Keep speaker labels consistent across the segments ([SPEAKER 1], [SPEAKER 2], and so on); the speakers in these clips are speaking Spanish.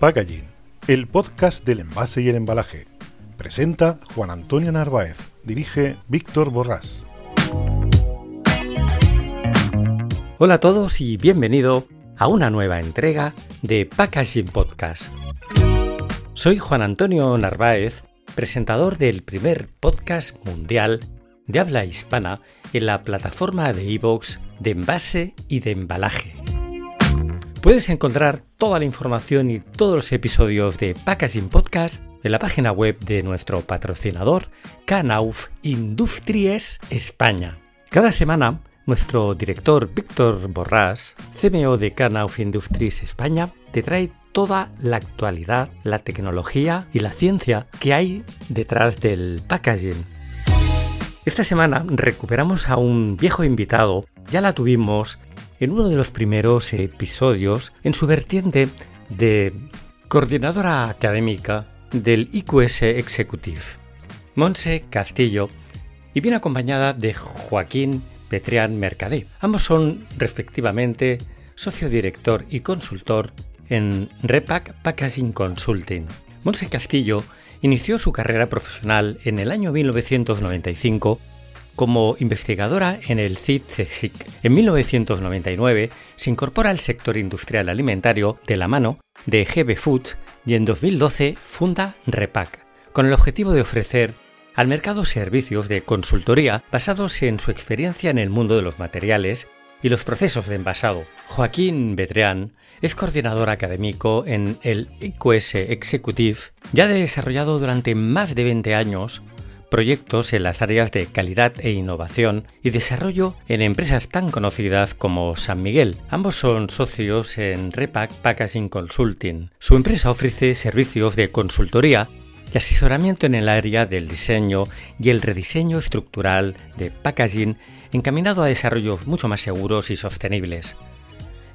[SPEAKER 1] Packaging, el podcast del envase y el embalaje. Presenta Juan Antonio Narváez, dirige Víctor Borrás.
[SPEAKER 2] Hola a todos y bienvenido a una nueva entrega de Packaging Podcast. Soy Juan Antonio Narváez, presentador del primer podcast mundial de habla hispana en la plataforma de iVoox de envase y de embalaje. Puedes encontrar toda la información y todos los episodios de Packaging Podcast en la página web de nuestro patrocinador Canauf Industries España. Cada semana, nuestro director Víctor Borrás, CMO de Canauf Industries España, te trae toda la actualidad, la tecnología y la ciencia que hay detrás del packaging esta semana recuperamos a un viejo invitado, ya la tuvimos en uno de los primeros episodios en su vertiente de coordinadora académica del IQS Executive, Monse Castillo, y viene acompañada de Joaquín Petrián Mercadé. Ambos son respectivamente socio director y consultor en Repack Packaging Consulting. Monse Castillo inició su carrera profesional en el año 1995 como investigadora en el CIT-CSIC. En 1999 se incorpora al sector industrial alimentario de la mano de GB Foods y en 2012 funda Repack, con el objetivo de ofrecer al mercado servicios de consultoría basados en su experiencia en el mundo de los materiales y los procesos de envasado. Joaquín Bedreán es coordinador académico en el IQS Executive ya ha desarrollado durante más de 20 años proyectos en las áreas de calidad e innovación y desarrollo en empresas tan conocidas como San Miguel. Ambos son socios en Repack Packaging Consulting. Su empresa ofrece servicios de consultoría y asesoramiento en el área del diseño y el rediseño estructural de packaging encaminado a desarrollos mucho más seguros y sostenibles.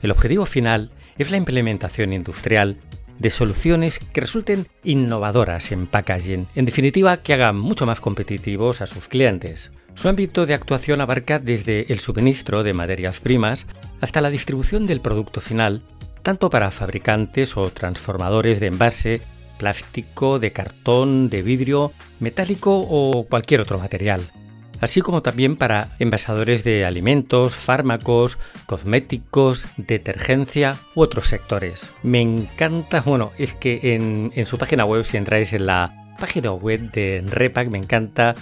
[SPEAKER 2] El objetivo final es la implementación industrial de soluciones que resulten innovadoras en packaging, en definitiva que hagan mucho más competitivos a sus clientes. Su ámbito de actuación abarca desde el suministro de materias primas hasta la distribución del producto final, tanto para fabricantes o transformadores de envase, plástico, de cartón, de vidrio, metálico o cualquier otro material así como también para envasadores de alimentos, fármacos, cosméticos, detergencia u otros sectores. Me encanta, bueno, es que en, su página web, si entráis en la página web de Repack, me encanta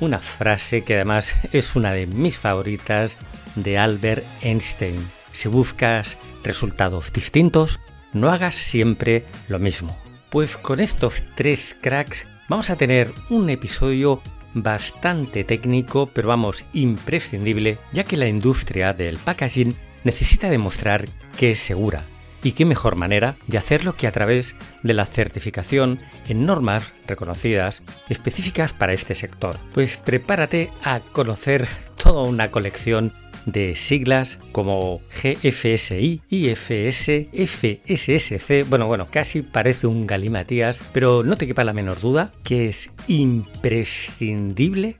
[SPEAKER 2] una frase que además es una de mis favoritas de Albert Einstein. Si buscas resultados distintos, no hagas siempre lo mismo. Pues con estos tres cracks vamos a tener un episodio bastante técnico, pero vamos, imprescindible, ya que la industria del packaging necesita demostrar que es segura. Y qué mejor manera de hacerlo que a través de la certificación en normas reconocidas específicas para este sector. Pues prepárate a conocer toda una colección de siglas como GFSI, IFS, FSSC. Bueno, bueno, casi parece un galimatías, pero no te quepa la menor duda que es imprescindible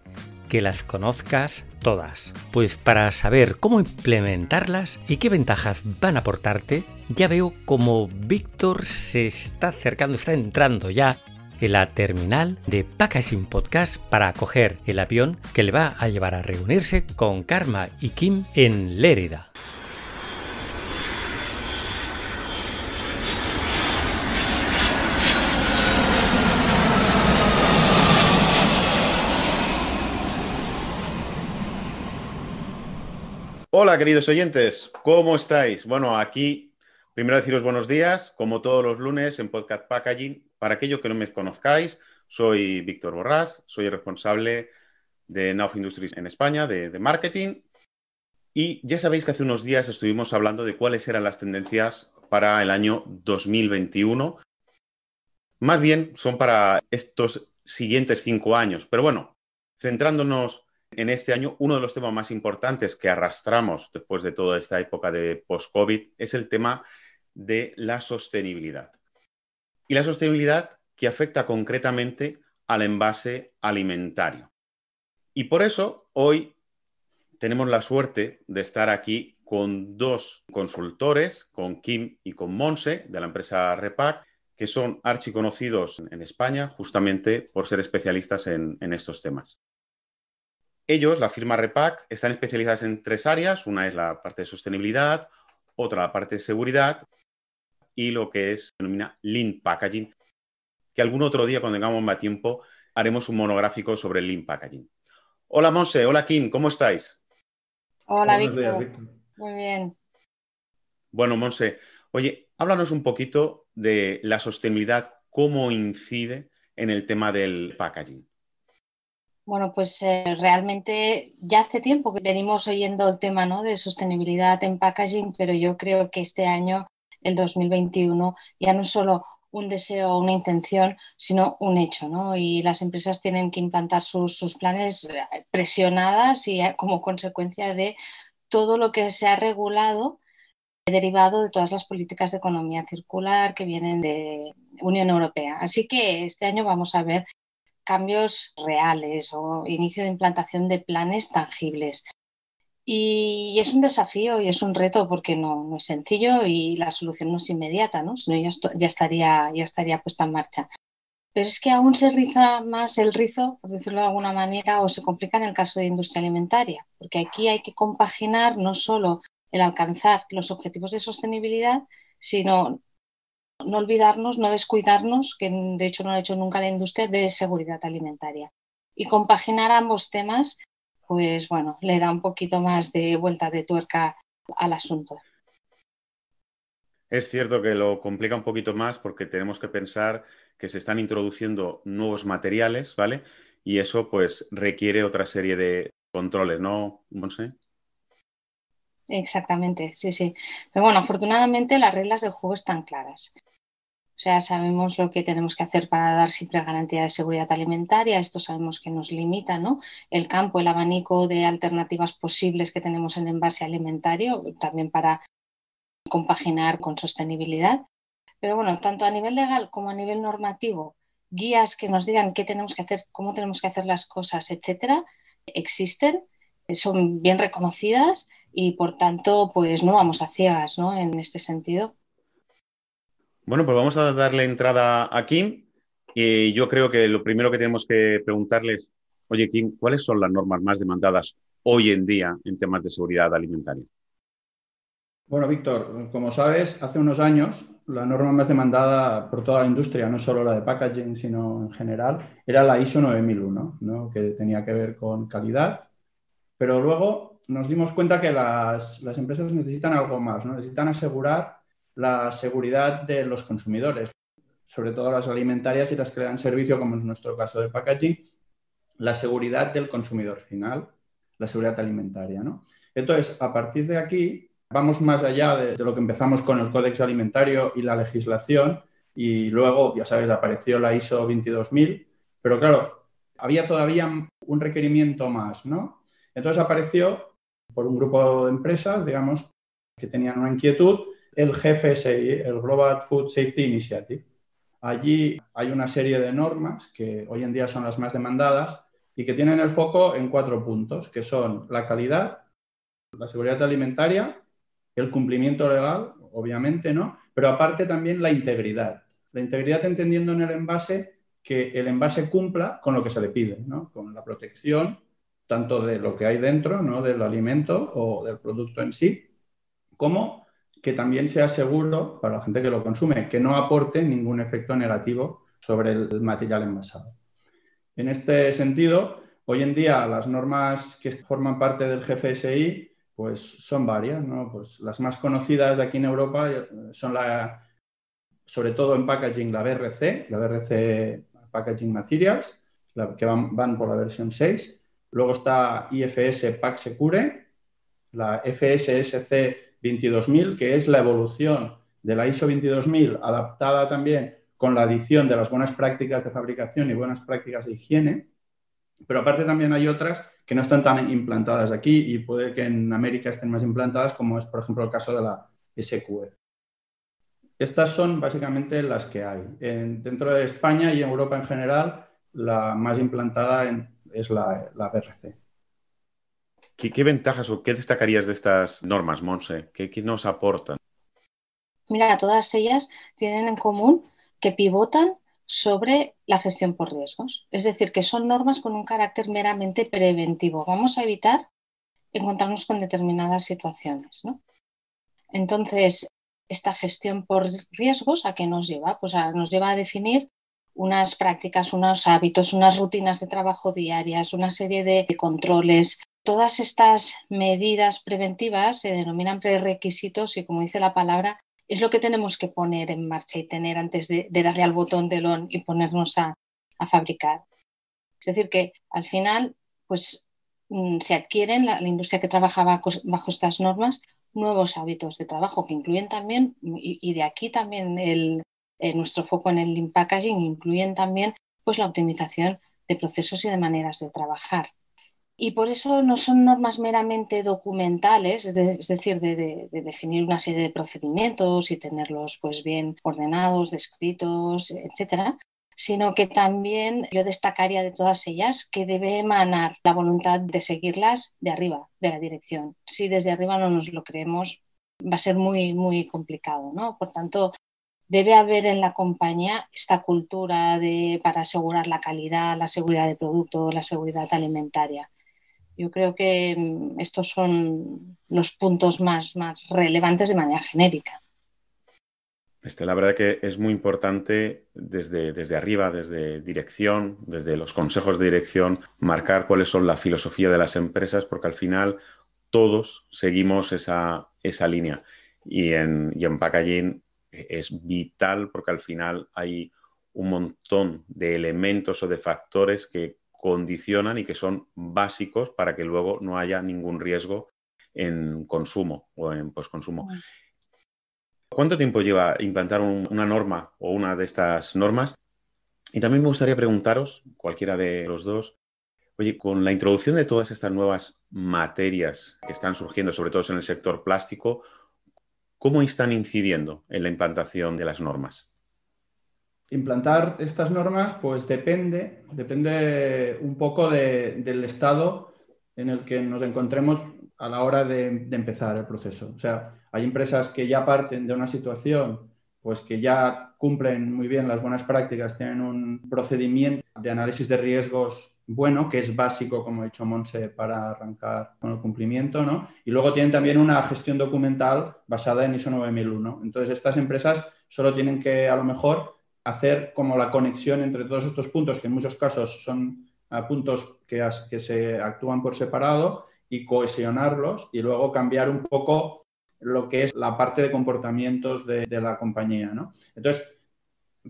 [SPEAKER 2] que las conozcas todas. Pues para saber cómo implementarlas y qué ventajas van a aportarte, ya veo como Víctor se está acercando, está entrando ya en la terminal de Packaging Podcast para acoger el avión que le va a llevar a reunirse con Karma y Kim en Lérida.
[SPEAKER 3] Hola, queridos oyentes, ¿cómo estáis? Bueno, aquí primero deciros buenos días, como todos los lunes en Podcast Packaging, para aquellos que no me conozcáis, soy Víctor Borrás, soy el responsable de Nauf Industries en España, de, marketing. Y ya sabéis que hace unos días estuvimos hablando de cuáles eran las tendencias para el año 2021. Más bien son para estos siguientes cinco años. Pero bueno, centrándonos en este año, uno de los temas más importantes que arrastramos después de toda esta época de post-COVID es el tema de la sostenibilidad y la sostenibilidad que afecta concretamente al envase alimentario. Y por eso hoy tenemos la suerte de estar aquí con dos consultores, con Kim y con Monse, de la empresa Repack, que son archiconocidos en España justamente por ser especialistas en, estos temas. Ellos, la firma Repack, están especializados en tres áreas. Una es la parte de sostenibilidad, otra la parte de seguridad y lo que es, se denomina Lean Packaging, que algún otro día, cuando tengamos más tiempo, haremos un monográfico sobre el Lean Packaging. Hola Monse, hola Kim, ¿cómo estáis?
[SPEAKER 4] Hola Víctor. Muy bien.
[SPEAKER 3] Bueno, Monse, oye, háblanos un poquito de la sostenibilidad, cómo incide en el tema del packaging.
[SPEAKER 4] Bueno, pues eh, realmente ya hace tiempo que venimos oyendo el tema ¿no? de sostenibilidad en packaging, pero yo creo que este año, el 2021, ya no solo un deseo o una intención, sino un hecho. ¿no? Y las empresas tienen que implantar sus, planes eh, presionadas y eh, como consecuencia de todo lo que se ha regulado derivado de todas las políticas de economía circular que vienen de Unión Europea. Así que este año vamos a ver cambios reales o inicio de implantación de planes tangibles. Y es un desafío y es un reto porque no, es sencillo y la solución no es inmediata, ¿no? sino ya, ya, estaría, ya estaría puesta en marcha. Pero es que aún se riza más el rizo, por decirlo de alguna manera, o se complica en el caso de industria alimentaria, porque aquí hay que compaginar no solo el alcanzar los objetivos de sostenibilidad, sino no olvidarnos, no descuidarnos, que de hecho no lo ha hecho nunca la industria, de seguridad alimentaria. Y compaginar ambos temas pues bueno, le da un poquito más de vuelta de tuerca al asunto.
[SPEAKER 3] Es cierto que lo complica un poquito más porque tenemos que pensar que se están introduciendo nuevos materiales, ¿vale? Y eso pues requiere otra serie de controles, ¿no, Monse?
[SPEAKER 4] Exactamente, sí, sí. Pero bueno, afortunadamente las reglas del juego están claras. O sea, sabemos lo que tenemos que hacer para dar siempre garantía de seguridad alimentaria. Esto sabemos que nos limita ¿no? el campo, el abanico de alternativas posibles que tenemos en envase alimentario, también para compaginar con sostenibilidad. Pero bueno, tanto a nivel legal como a nivel normativo, guías que nos digan qué tenemos que hacer, cómo tenemos que hacer las cosas, etcétera, existen, son bien reconocidas y por tanto, pues no vamos a ciegas ¿no? en este sentido.
[SPEAKER 3] Bueno, pues vamos a darle entrada a Kim. Y yo creo que lo primero que tenemos que preguntarles, oye Kim, ¿cuáles son las normas más demandadas hoy en día en temas de seguridad alimentaria?
[SPEAKER 5] Bueno, Víctor, como sabes, hace unos años la norma más demandada por toda la industria, no solo la de packaging, sino en general, era la ISO 9001, ¿no? que tenía que ver con calidad. Pero luego nos dimos cuenta que las, las empresas necesitan algo más, ¿no? necesitan asegurar la seguridad de los consumidores, sobre todo las alimentarias y las que le dan servicio, como es nuestro caso de packaging, la seguridad del consumidor final, la seguridad alimentaria. ¿no? Entonces, a partir de aquí, vamos más allá de, lo que empezamos con el Códex Alimentario y la legislación, y luego, ya sabes, apareció la ISO 22000, pero claro, había todavía un requerimiento más, ¿no? Entonces apareció por un grupo de empresas, digamos, que tenían una inquietud el GFSI, el Global Food Safety Initiative. Allí hay una serie de normas que hoy en día son las más demandadas y que tienen el foco en cuatro puntos, que son la calidad, la seguridad alimentaria, el cumplimiento legal, obviamente, ¿no? Pero aparte también la integridad. La integridad entendiendo en el envase que el envase cumpla con lo que se le pide, ¿no? Con la protección tanto de lo que hay dentro, ¿no? Del alimento o del producto en sí, como que también sea seguro para la gente que lo consume, que no aporte ningún efecto negativo sobre el material envasado. En este sentido, hoy en día las normas que forman parte del GFSI pues son varias, Pues las más conocidas aquí en Europa eh, son la, sobre todo en packaging, la BRC, la BRC Packaging Materials, que van, van, por la versión 6. Luego está IFS Pack Secure, la FSSC 22000, que es la evolución de la ISO 22000 adaptada también con la adición de las buenas prácticas de fabricación y buenas prácticas de higiene. Pero aparte también hay otras que no están tan implantadas aquí y puede que en América estén más implantadas, como es, por ejemplo, el caso de la SQF. Estas son básicamente las que hay. dentro de España y Europa en general, la más implantada es la, la BRC.
[SPEAKER 3] ¿Qué, ventajas o qué destacarías de estas normas, Monse? ¿Qué, nos aportan?
[SPEAKER 4] Mira, todas ellas tienen en común que pivotan sobre la gestión por riesgos. Es decir, que son normas con un carácter meramente preventivo. Vamos a evitar encontrarnos con determinadas situaciones. Entonces, esta gestión por riesgos, ¿a qué nos lleva? Pues nos lleva a definir unas prácticas, unos hábitos, unas rutinas de trabajo diarias, una serie de controles. Todas estas medidas preventivas se denominan prerequisitos y, como dice la palabra, es lo que tenemos que poner en marcha y tener antes de, darle al botón de on y ponernos a, fabricar. Es decir, que al final, pues mm, se adquieren la, industria que trabajaba bajo estas normas nuevos hábitos de trabajo que incluyen también, y, de aquí también el, eh, nuestro foco en el lean incluyen también pues, la optimización de procesos y de maneras de trabajar. Y por eso no son normas meramente documentales, es decir, de, definir una serie de procedimientos y tenerlos pues, bien ordenados, descritos, etcétera, sino que también yo destacaría de todas ellas que debe emanar la voluntad de seguirlas de arriba, de la dirección. Si desde arriba no nos lo creemos, va a ser muy, muy complicado, ¿no? Por tanto, debe haber en la compañía esta cultura de, para asegurar la calidad, la seguridad de producto, la seguridad alimentaria. Yo creo que mm, estos son los puntos más, más relevantes de manera genérica.
[SPEAKER 3] Este, la verdad que es muy importante desde, desde arriba, desde dirección, desde los consejos de dirección, marcar cuáles son la filosofía de las empresas, porque al final todos seguimos esa, esa línea. Y en, y en packaging es vital porque al final hay un montón de elementos o de factores que condicionan y que son básicos para que luego no haya ningún riesgo en consumo o en postconsumo. ¿Cuánto tiempo lleva implantar una norma o una de estas normas? Y también me gustaría preguntaros, cualquiera de los dos, oye, con la introducción de todas estas nuevas materias que están surgiendo, sobre todo en el sector plástico, ¿cómo están incidiendo en la implantación de las normas?
[SPEAKER 5] Implantar estas normas, pues depende, depende un poco del estado en el que nos encontremos a la hora de, empezar el proceso. O sea, hay empresas que ya parten de una situación pues que ya cumplen muy bien las buenas prácticas, tienen un procedimiento de análisis de riesgos bueno, que es básico, como ha dicho Monse, para arrancar con el cumplimiento, ¿no? Y luego tienen también una gestión documental basada en ISO 9001. Entonces, estas empresas solo tienen que, a lo mejor, hacer como la conexión entre todos estos puntos, que en muchos casos son ah, puntos que, que se actúan por separado, y cohesionarlos y luego cambiar un poco lo que es la parte de comportamientos de, la compañía. ¿no? Entonces,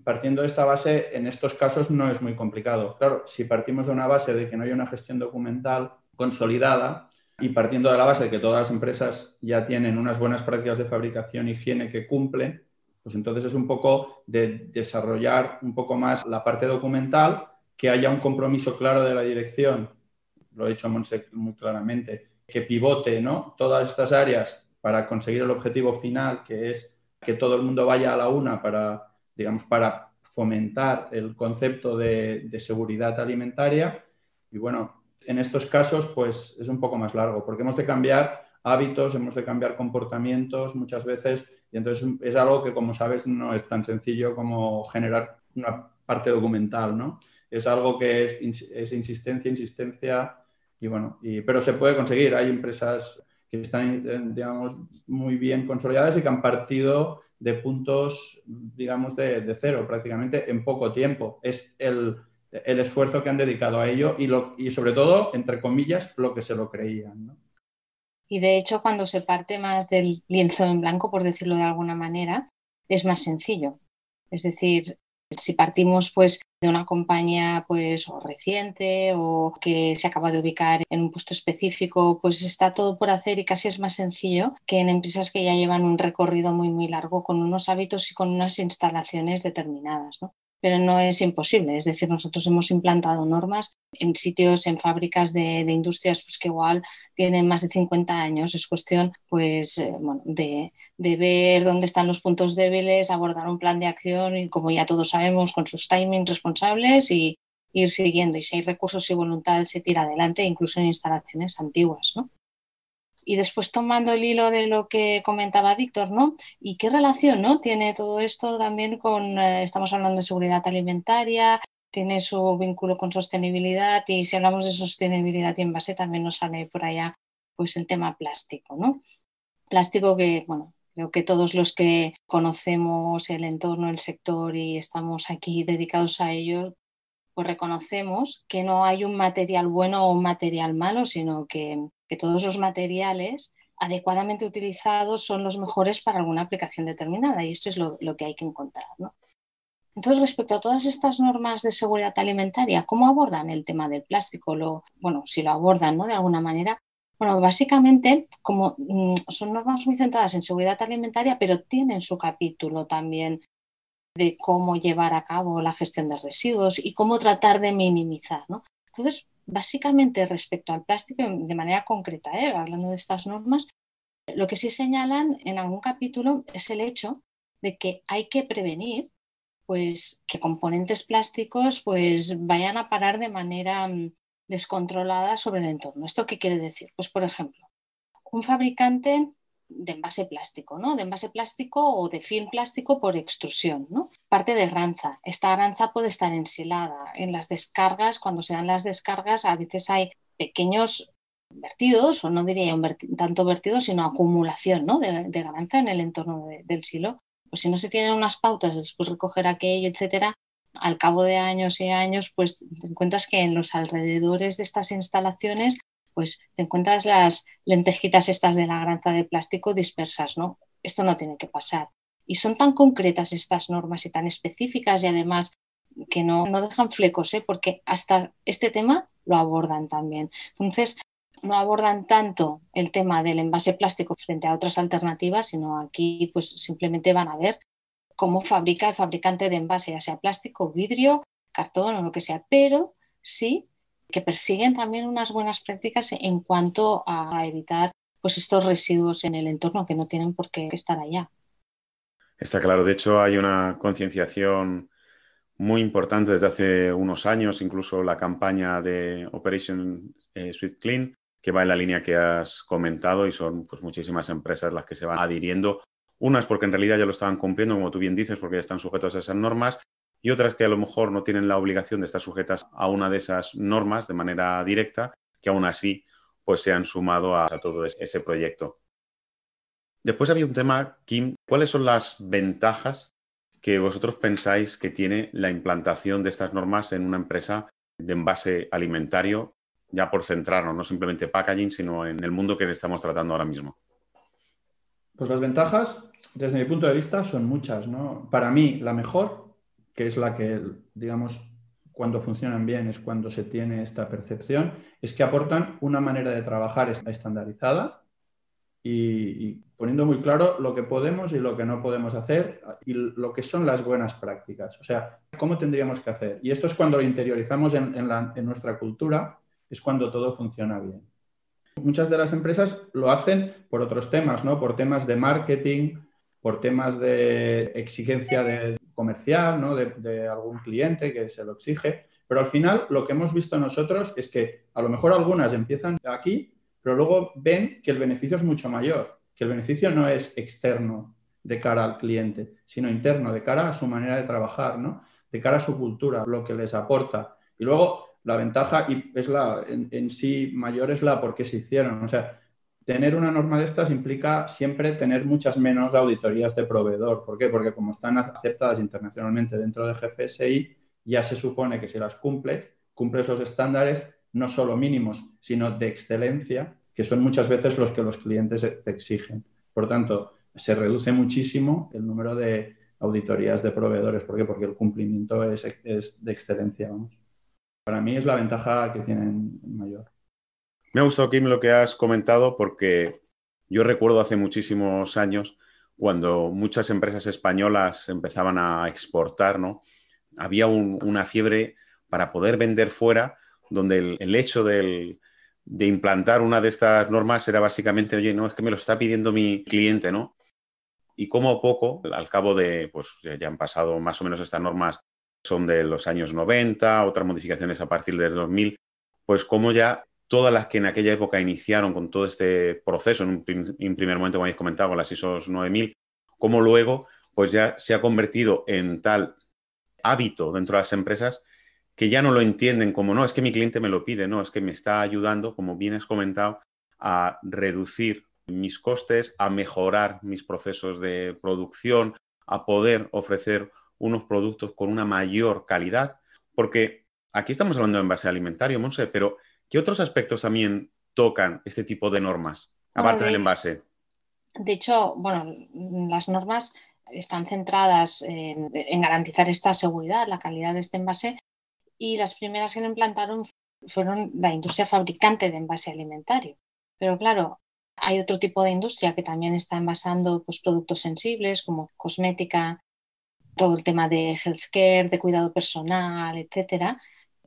[SPEAKER 5] partiendo de esta base, en estos casos no es muy complicado. Claro, si partimos de una base de que no hay una gestión documental consolidada y partiendo de la base de que todas las empresas ya tienen unas buenas prácticas de fabricación y higiene que cumplen, pues entonces es un poco de desarrollar un poco más la parte documental, que haya un compromiso claro de la dirección lo ha dicho Monse muy claramente, que pivote ¿no? todas estas áreas para conseguir el objetivo final, que es que todo el mundo vaya a la una para, digamos, para fomentar el concepto de, seguridad alimentaria. Y bueno, en estos casos, pues es un poco más largo, porque hemos de cambiar hábitos, hemos de cambiar comportamientos muchas veces, y entonces es algo que, como sabes, no es tan sencillo como generar una parte documental, ¿no? Es algo que es, insistencia, insistencia, y bueno, pero se puede conseguir. Hay empresas que están, eh, digamos, muy bien consolidadas y que han partido de puntos, digamos, de, cero prácticamente en poco tiempo. Es el, esfuerzo que han dedicado a ello y, lo, y sobre todo, entre comillas, lo que se lo creían.
[SPEAKER 4] Y de hecho, cuando se parte más del lienzo en blanco, por decirlo de alguna manera, es más sencillo. Es decir, si partimos pues de una compañía pues reciente o que se acaba de ubicar en un puesto específico, pues está todo por hacer y casi es más sencillo que en empresas que ya llevan un recorrido muy muy largo con unos hábitos y con unas instalaciones determinadas. ¿no? Pero no es imposible. Es decir, nosotros hemos implantado normas en sitios, en fábricas de, industrias pues, que igual tienen más de 50 años. Es cuestión pues, eh, de, ver dónde están los puntos débiles, abordar un plan de acción y, como ya todos sabemos, con sus timings responsables y ir siguiendo. Y si hay recursos y voluntad, se tira adelante, incluso en instalaciones antiguas. Y después tomando el hilo de lo que comentaba Víctor, ¿no? ¿Y qué relación, ¿no? Tiene todo esto también con, eh, estamos hablando de seguridad alimentaria, tiene su vínculo con sostenibilidad y si hablamos de sostenibilidad y envase también nos sale por allá pues el tema plástico, ¿no? Plástico que, bueno, creo que todos los que conocemos el entorno, el sector y estamos aquí dedicados a ello, pues reconocemos que no hay un material bueno o un material malo, sino que, todos los materiales adecuadamente utilizados son los mejores para alguna aplicación determinada y esto es lo, lo que hay que encontrar. ¿no? Entonces, respecto a todas estas normas de seguridad alimentaria, ¿cómo abordan el tema del plástico? Lo, bueno, si lo abordan ¿no? de alguna manera. Bueno, básicamente, como mm, son normas muy centradas en seguridad alimentaria, pero tienen su capítulo también de cómo llevar a cabo la gestión de residuos y cómo tratar de minimizar. ¿no? Entonces, básicamente respecto al plástico, de manera concreta, ¿eh? hablando de estas normas, lo que sí señalan en algún capítulo es el hecho de que hay que prevenir pues que componentes plásticos pues vayan a parar de manera mm, descontrolada sobre el entorno. ¿Esto qué quiere decir? Pues por ejemplo, un fabricante de envase plástico, ¿no? De envase plástico o de film plástico por extrusión, ¿no? Parte de granza. Esta granza puede estar ensilada. En las descargas, cuando se dan las descargas, a veces hay pequeños vertidos, o no diría tanto vertidos, sino acumulación ¿no? de, de, granza en el entorno del silo pues si no se tienen unas pautas después recoger aquello, etcétera, al cabo de años y años, pues te encuentras que en los alrededores de estas instalaciones, pues te encuentras las lentejitas estas de la granza de plástico dispersas, ¿no? Esto no tiene que pasar. Y son tan concretas estas normas y tan específicas y además que no, no dejan flecos, ¿eh? porque hasta este tema lo abordan también. Entonces, no abordan tanto el tema del envase plástico frente a otras alternativas, sino aquí pues simplemente van a ver cómo fabrica el fabricante de envase, ya sea plástico, vidrio, cartón o lo que sea, pero sí que persiguen también unas buenas prácticas en cuanto a evitar pues estos residuos en el entorno que no tienen por qué estar allá.
[SPEAKER 3] Está claro, de hecho hay una concienciación muy importante desde hace unos años, incluso la campaña de Operation eh, Sweet Clean, que va en la línea que has comentado y son pues, muchísimas empresas las que se van adhiriendo. Unas porque en realidad ya lo estaban cumpliendo, como tú bien dices, porque ya están sujetos a esas normas, y otras que a lo mejor no tienen la obligación de estar sujetas a una de esas normas de manera directa, que aún así pues se han sumado a, todo ese proyecto. Después había un tema, Kim, ¿cuáles son las ventajas que vosotros pensáis que tiene la implantación de estas normas en una empresa de envase alimentario ya por centrarnos, no simplemente packaging, sino en el mundo que estamos tratando ahora mismo?
[SPEAKER 5] Pues las ventajas, desde mi punto de vista, son muchas. ¿no? Para mí, la mejor, que es la que, digamos, cuando funcionan bien es cuando se tiene esta percepción, es que aportan una manera de trabajar estandarizada y, poniendo muy claro lo que podemos y lo que no podemos hacer y lo que son las buenas prácticas. O sea, cómo tendríamos que hacer. Y esto es cuando lo interiorizamos en, en nuestra cultura es cuando todo funciona bien. Muchas de las empresas lo hacen por otros temas, ¿no? Por temas de marketing, por temas de exigencia de comercial, ¿no? de, algún cliente que se lo exige. Pero al final lo que hemos visto nosotros es que a lo mejor algunas empiezan aquí, pero luego ven que el beneficio es mucho mayor, que el beneficio no es externo de cara al cliente, sino interno, de cara a su manera de trabajar, ¿no? de cara a su cultura, lo que les aporta. Y luego la ventaja y es la en, sí mayor es la por qué se hicieron. O sea, tener una norma de estas implica siempre tener muchas menos auditorías de proveedor. ¿Por qué? Porque como están aceptadas internacionalmente dentro de GFSI, ya se supone que si las cumples, cumples los estándares no solo mínimos, sino de excelencia, que son muchas veces los que los clientes te exigen. Por tanto, se reduce muchísimo el número de auditorías de proveedores. ¿Por qué? Porque el cumplimiento es, de excelencia. Vamos para mí es la ventaja que tienen mayor.
[SPEAKER 3] Me ha gustado, Kim, lo que has comentado porque yo recuerdo hace muchísimos años cuando muchas empresas españolas empezaban a exportar, ¿no? Había una fiebre para poder vender fuera, donde el, hecho de implantar una de estas normas era básicamente, oye, no, es que me lo está pidiendo mi cliente, ¿no? Y como poco, al cabo de, pues ya han pasado más o menos estas normas son de los años 90, otras modificaciones a partir del 2000, pues como ya todas las que en aquella época iniciaron con todo este proceso, en un primer momento, como habéis comentado, con las ISO 9000, como luego pues ya se ha convertido en tal hábito dentro de las empresas que ya no lo entienden como, no, es que mi cliente me lo pide, no, es que me está ayudando, como bien has comentado, a reducir mis costes, a mejorar mis procesos de producción, a poder ofrecer unos productos con una mayor calidad, porque aquí estamos hablando de envase alimentario, Monse, pero ¿qué otros aspectos también tocan este tipo de normas, aparte del envase?
[SPEAKER 4] De hecho, bueno, las normas están centradas en, garantizar esta seguridad, la calidad de este envase, y las primeras que lo implantaron fueron la industria fabricante de envase alimentario. Pero claro, hay otro tipo de industria que también está envasando pues, productos sensibles como cosmética, todo el tema de healthcare, de cuidado personal, etcétera,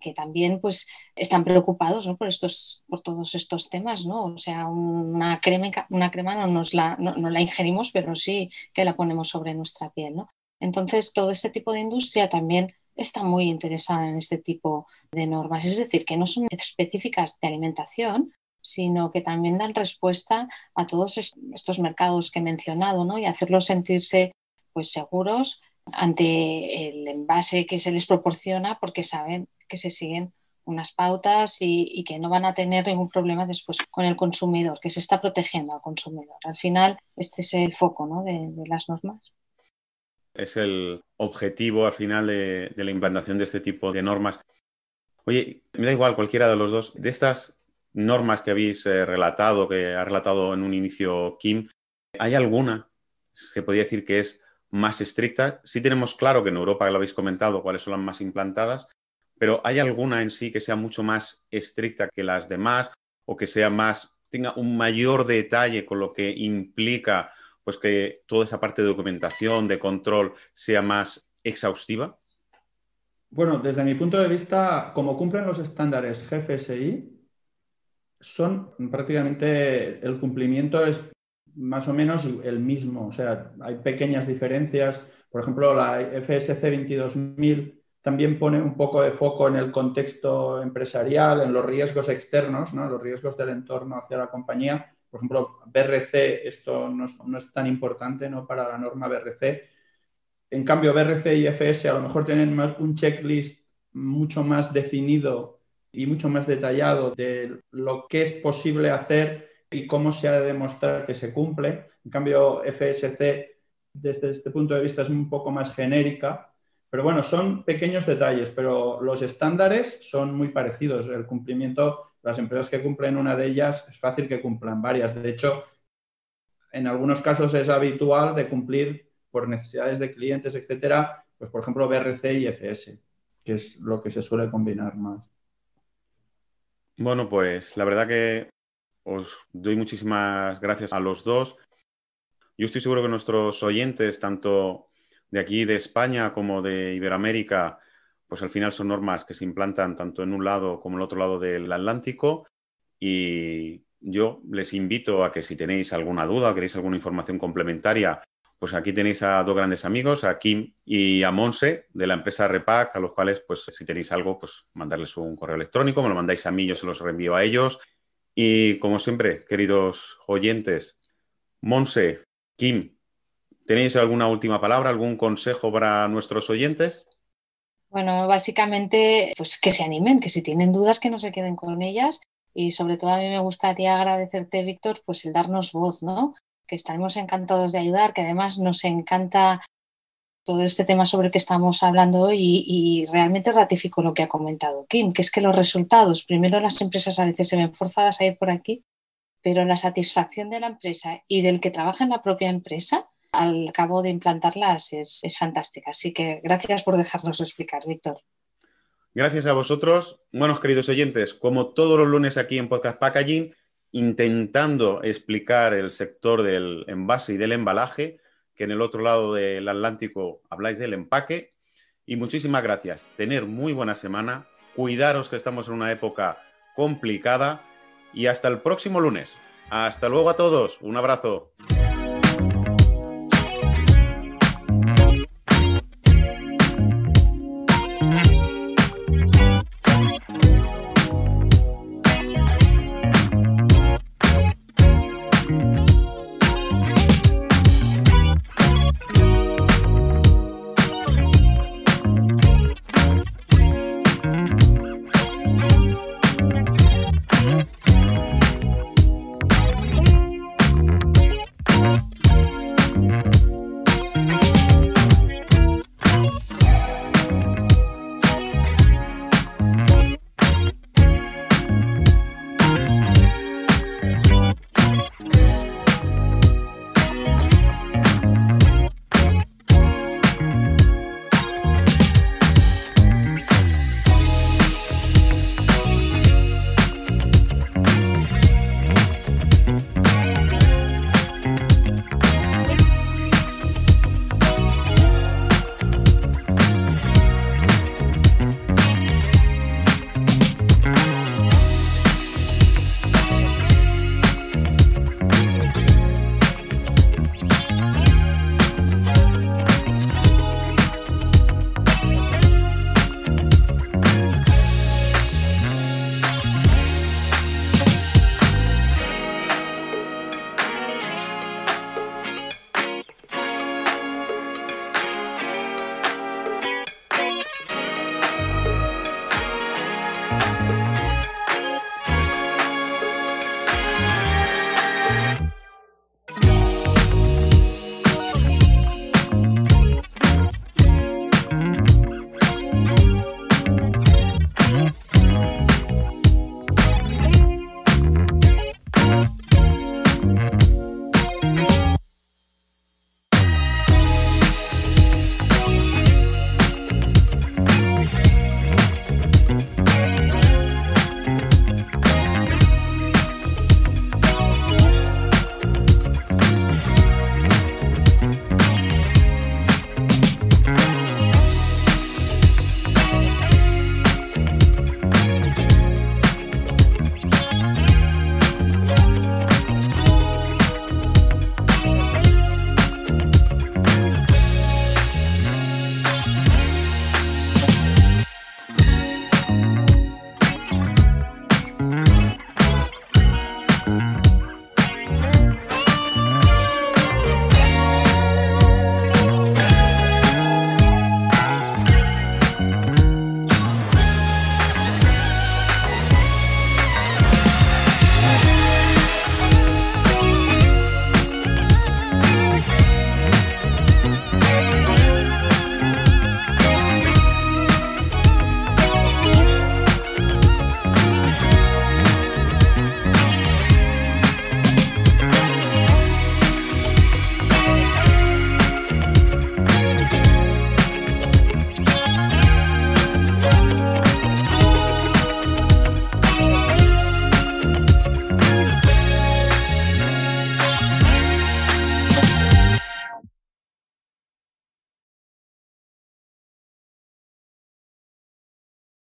[SPEAKER 4] que también pues están preocupados por estos por todos estos temas no o sea una crema una crema no nos la no, la ingerimos pero sí que la ponemos sobre nuestra piel no entonces todo este tipo de industria también está muy interesada en este tipo de normas. Es decir que no son específicas de alimentación sino que también dan respuesta a todos estos mercados que he mencionado ¿no? y hacerlos sentirse pues seguros ante el envase que se les proporciona porque saben que se siguen unas pautas y, que no van a tener ningún problema después con el consumidor, que se está protegiendo al consumidor. Al final, este es el foco de, las normas.
[SPEAKER 3] Es el objetivo al final de, la implantación de este tipo de normas. Oye, me da igual cualquiera de los dos. De estas normas que habéis eh, relatado, que ha relatado en un inicio Kim, ¿hay alguna que podría decir que es más estricta? Sí tenemos claro que en Europa, lo habéis comentado, cuáles son las más implantadas, pero ¿hay alguna en sí que sea mucho más estricta que las demás o que sea más, tenga un mayor detalle con lo que implica pues que toda esa parte de documentación, de control, sea más exhaustiva?
[SPEAKER 5] Bueno, desde mi punto de vista, como cumplen los estándares GFSI, son prácticamente el cumplimiento es más o menos el mismo. O sea, hay pequeñas diferencias. Por ejemplo, la FSC 22000 también pone un poco de foco en el contexto empresarial, en los riesgos externos, ¿no? los riesgos del entorno hacia la compañía. Por ejemplo, BRC, esto no es, tan importante ¿no? para la norma BRC. En cambio, BRC y FS a lo mejor tienen más, un checklist mucho más definido y mucho más detallado de lo que es posible hacer y cómo se ha de demostrar que se cumple. En cambio, FSC, desde este punto de vista, es un poco más genérica pero bueno, son pequeños detalles, pero los estándares son muy parecidos. El cumplimiento, las empresas que cumplen una de ellas, es fácil que cumplan varias. De hecho, en algunos casos es habitual de cumplir por necesidades de clientes, etcétera, pues por ejemplo BRC y FS, que es lo que se suele combinar más.
[SPEAKER 3] Bueno, pues la verdad que os doy muchísimas gracias a los dos. Yo estoy seguro que nuestros oyentes, tanto de aquí de España como de Iberoamérica, pues al final son normas que se implantan tanto en un lado como en el otro lado del Atlántico y yo les invito a que si tenéis alguna duda o queréis alguna información complementaria, pues aquí tenéis a dos grandes amigos, a Kim y a Monse de la empresa Repack, a los cuales, pues si tenéis algo, pues mandarles un correo electrónico, me lo mandáis a mí, yo se los reenvío a ellos. Y como siempre, queridos oyentes, Monse, Kim, ¿Tenéis alguna última palabra, algún consejo para nuestros oyentes?
[SPEAKER 4] Bueno, básicamente, pues que se animen, que si tienen dudas, que no se queden con ellas. Y sobre todo a mí me gustaría agradecerte, Víctor, pues el darnos voz, ¿no? Que estaremos encantados de ayudar, que además nos encanta todo este tema sobre el que estamos hablando hoy y, y, realmente ratifico lo que ha comentado Kim, que es que los resultados, primero las empresas a veces se ven forzadas a ir por aquí, pero la satisfacción de la empresa y del que trabaja en la propia empresa al cabo de implantarlas es, fantástica. Así que gracias por dejarnos explicar, Víctor.
[SPEAKER 3] Gracias a vosotros. Buenos queridos oyentes, como todos los lunes aquí en Podcast Packaging, intentando explicar el sector del envase y del embalaje, que en el otro lado del Atlántico habláis del empaque. Y muchísimas gracias. Tener muy buena semana. Cuidaros que estamos en una época complicada. Y hasta el próximo lunes. Hasta luego a todos. Un abrazo.